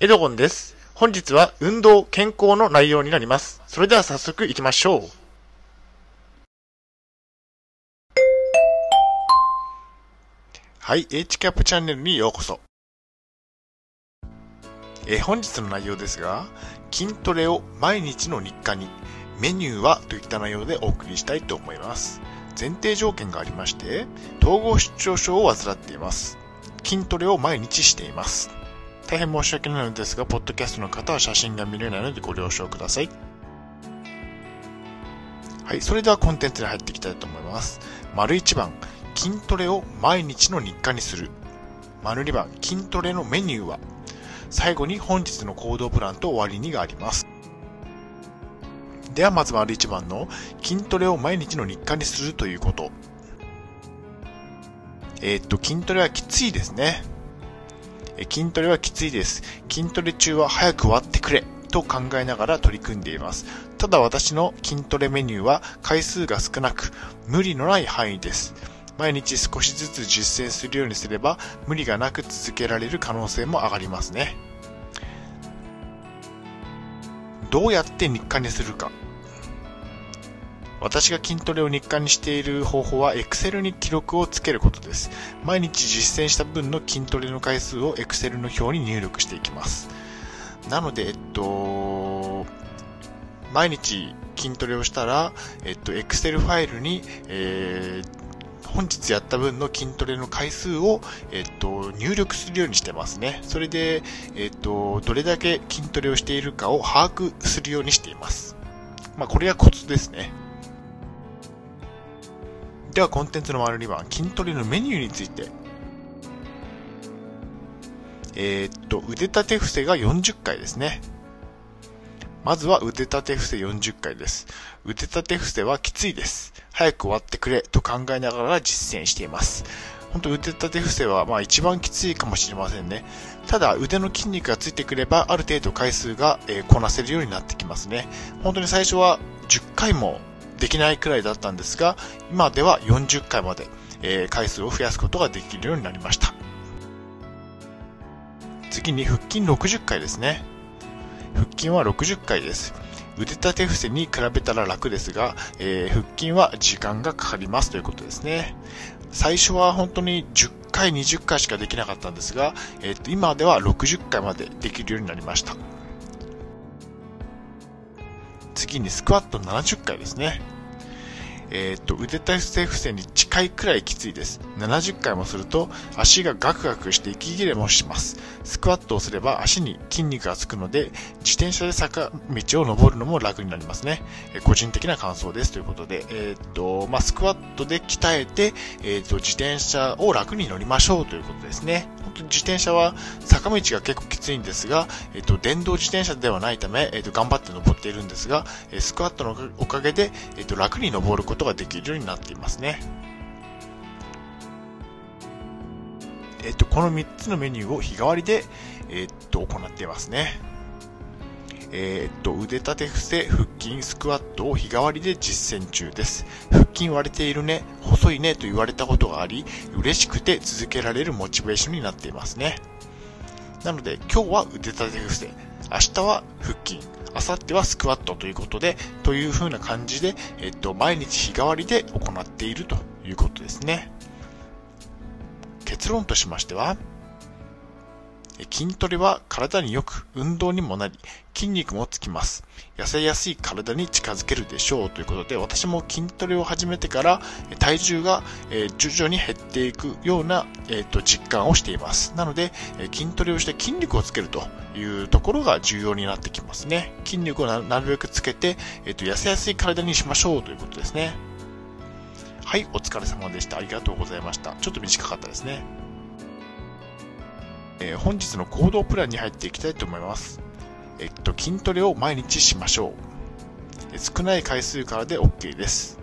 エドゴンです。本日は運動、健康の内容になります。それでは早速行きましょう。はい、H キャップチャンネルにようこそ。え本日の内容ですが、筋トレを毎日の日課に、メニューはといった内容でお送りしたいと思います。前提条件がありまして、統合失調症を患っています。筋トレを毎日しています。大変申し訳ないのですが、ポッドキャストの方は写真が見れないのでご了承ください。はい、それではコンテンツに入っていきたいと思います。丸1番、筋トレを毎日の日課にする。丸2番、筋トレのメニューは最後に本日の行動プランと終わりにがあります。ではまず丸1番の筋トレを毎日の日課にするということ。えーっと、筋トレはきついですね。筋トレはきついです。筋トレ中は早く終わってくれと考えながら取り組んでいます。ただ私の筋トレメニューは回数が少なく無理のない範囲です。毎日少しずつ実践するようにすれば無理がなく続けられる可能性も上がりますね。どうやって日課にするか。私が筋トレを日課にしている方法は Excel に記録をつけることです。毎日実践した分の筋トレの回数を Excel の表に入力していきます。なので、えっと、毎日筋トレをしたら、えっと、Excel ファイルに、えー本日やった分の筋トレの回数を、えっと、入力するようにしてますね。それで、えっと、どれだけ筋トレをしているかを把握するようにしています。まあ、これがコツですね。では、コンテンツの丸2番、筋トレのメニューについて。えーっと、腕立て伏せが40回ですね。まずは腕立て伏せ40回です。腕立て伏せはきついです。早く終わってくれと考えながら実践しています。本当腕立て伏せはまあ一番きついかもしれませんね。ただ腕の筋肉がついてくればある程度回数が、えこなせるようになってきますね。本当に最初は10回もできないくらいだったんですが、今では40回まで、えー回数を増やすことができるようになりました。次に腹筋60回ですね。腹筋は60回です。腕立て伏せに比べたら楽ですが、えー腹筋は時間がかかりますということですね。最初は本当に10回、20回しかできなかったんですが、えーと今では60回までできるようになりました。次にスクワット70回ですね。えっ、と、腕立て伏せに近いくらいきついです。70回もすると足がガクガクして息切れもします。スクワットをすれば足に筋肉がつくので、自転車で坂道を登るのも楽になりますね。えー個人的な感想ですということで、えっ、と、まあ、スクワットで鍛えて、えっ、と、自転車を楽に乗りましょうということですね。本当に自転車は坂道が結構きついんですが、えっ、と、電動自転車ではないため、えっ、と、頑張って登っているんですが、えスクワットのおかげで、えっ、と、楽に登ることことができるようになっていますね。えっ、と、この3つのメニューを日替わりで、えっ、と、行っていますね。えっと、腕立て伏せ、腹筋、スクワットを日替わりで実践中です。腹筋割れているね、細いねと言われたことがあり、嬉しくて続けられるモチベーションになっていますね。なので、今日は腕立て伏せ、明日は腹筋、明後日はスクワットということで、という風な感じで、えっと、毎日日替わりで行っているということですね。結論としましては、筋トレは体によく運動にもなり筋肉もつきます。痩せやすい体に近づけるでしょうということで私も筋トレを始めてから体重が徐々に減っていくようなえーと実感をしています。なので筋トレをして筋肉をつけるというところが重要になってきますね。筋肉をななるべくつけてえーと痩せやすい体にしましょうということですね。はいお疲れ様でした。ありがとうございました。ちょっと短かったですね。えー本日の行動プランに入っていきたいと思います。えっと、筋トレを毎日しましょう。え少ない回数からで OK です。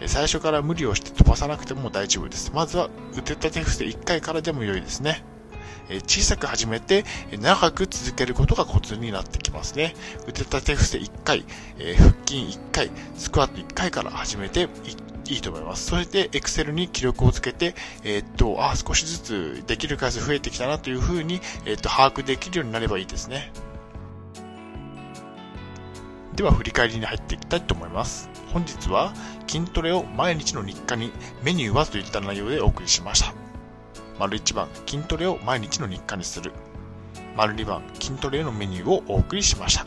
え最初から無理をして飛ばさなくても大丈夫です。まずは腕立て伏せ1回からでも良いですね。え小さく始めて長く続けることがコツになってきますね。腕立て伏せ1回、え腹筋1回、スクワット1回から始めていいと思います。そして、Excel に記録をつけて、えー、っと、あ、少しずつできる回数増えてきたなというふうに、えー、っと、把握できるようになればいいですね。では、振り返りに入っていきたいと思います。本日は、筋トレを毎日の日課にメニューはといった内容でお送りしました。丸1番、筋トレを毎日の日課にする。丸2番、筋トレのメニューをお送りしました。